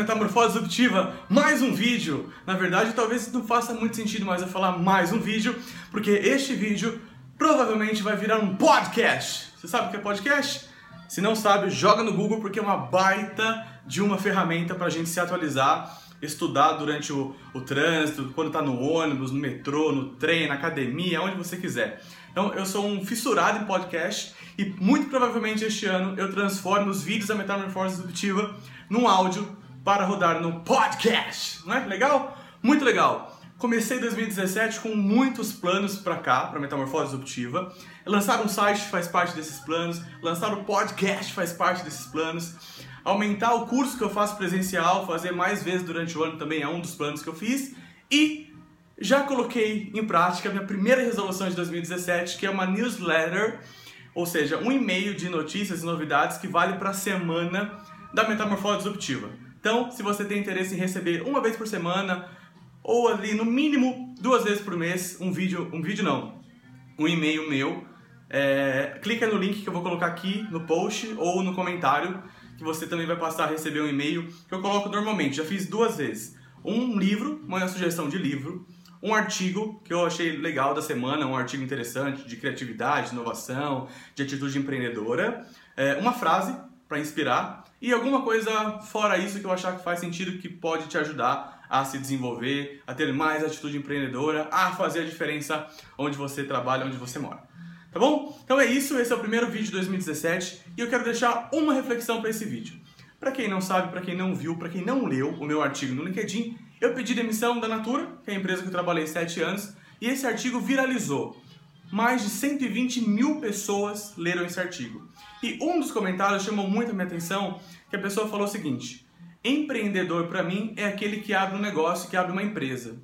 Metamorfose Disruptiva, mais um vídeo. Na verdade, talvez não faça muito sentido mais eu falar mais um vídeo, porque este vídeo provavelmente vai virar um podcast. Você sabe o que é podcast? Se não sabe, joga no Google porque é uma baita de uma ferramenta para a gente se atualizar, estudar durante o, o trânsito, quando está no ônibus, no metrô, no trem, na academia, onde você quiser. Então, eu sou um fissurado em podcast e muito provavelmente este ano eu transformo os vídeos da Metamorfose Disruptiva num áudio para rodar no podcast. Não é legal? Muito legal. Comecei 2017 com muitos planos para cá, para Metamorfose Disruptiva. Lançar um site faz parte desses planos, lançar o um podcast faz parte desses planos. Aumentar o curso que eu faço presencial, fazer mais vezes durante o ano também é um dos planos que eu fiz. E já coloquei em prática a minha primeira resolução de 2017, que é uma newsletter, ou seja, um e-mail de notícias e novidades que vale para a semana da metamorfose disruptiva. Então, se você tem interesse em receber uma vez por semana ou ali no mínimo duas vezes por mês um vídeo, um vídeo não, um e-mail meu, é, clica no link que eu vou colocar aqui no post ou no comentário que você também vai passar a receber um e-mail que eu coloco normalmente. Já fiz duas vezes. Um livro, uma sugestão de livro, um artigo que eu achei legal da semana, um artigo interessante de criatividade, inovação, de atitude empreendedora, é, uma frase para inspirar e alguma coisa fora isso que eu achar que faz sentido que pode te ajudar a se desenvolver, a ter mais atitude empreendedora, a fazer a diferença onde você trabalha, onde você mora. Tá bom? Então é isso, esse é o primeiro vídeo de 2017 e eu quero deixar uma reflexão para esse vídeo. Para quem não sabe, para quem não viu, para quem não leu o meu artigo no LinkedIn, eu pedi demissão da Natura, que é a empresa que eu trabalhei 7 anos, e esse artigo viralizou. Mais de 120 mil pessoas leram esse artigo. E um dos comentários chamou muito a minha atenção, que a pessoa falou o seguinte: empreendedor para mim é aquele que abre um negócio, que abre uma empresa.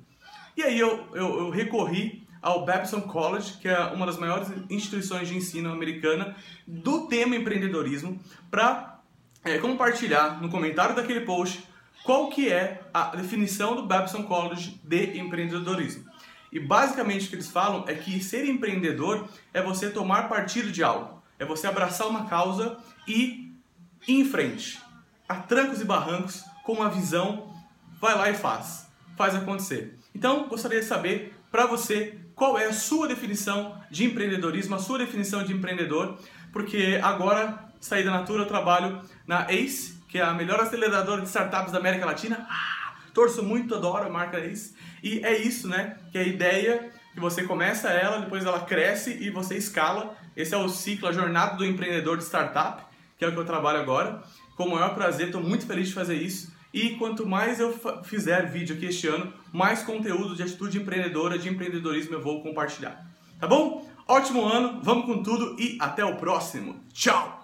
E aí eu, eu, eu recorri ao Babson College, que é uma das maiores instituições de ensino americana do tema empreendedorismo, para é, compartilhar no comentário daquele post qual que é a definição do Babson College de empreendedorismo. E basicamente o que eles falam é que ser empreendedor é você tomar partido de algo, é você abraçar uma causa e ir em frente, a trancos e barrancos, com uma visão, vai lá e faz, faz acontecer. Então, gostaria de saber para você qual é a sua definição de empreendedorismo, a sua definição de empreendedor, porque agora saí da Natura, eu trabalho na ACE, que é a melhor aceleradora de startups da América Latina. Ah, torço muito, adoro a marca isso. E é isso, né? Que a ideia que você começa ela, depois ela cresce e você escala. Esse é o ciclo, a jornada do empreendedor de startup, que é o que eu trabalho agora. Com o maior prazer, estou muito feliz de fazer isso. E quanto mais eu fizer vídeo aqui este ano, mais conteúdo de atitude empreendedora, de empreendedorismo eu vou compartilhar. Tá bom? Ótimo ano, vamos com tudo e até o próximo. Tchau!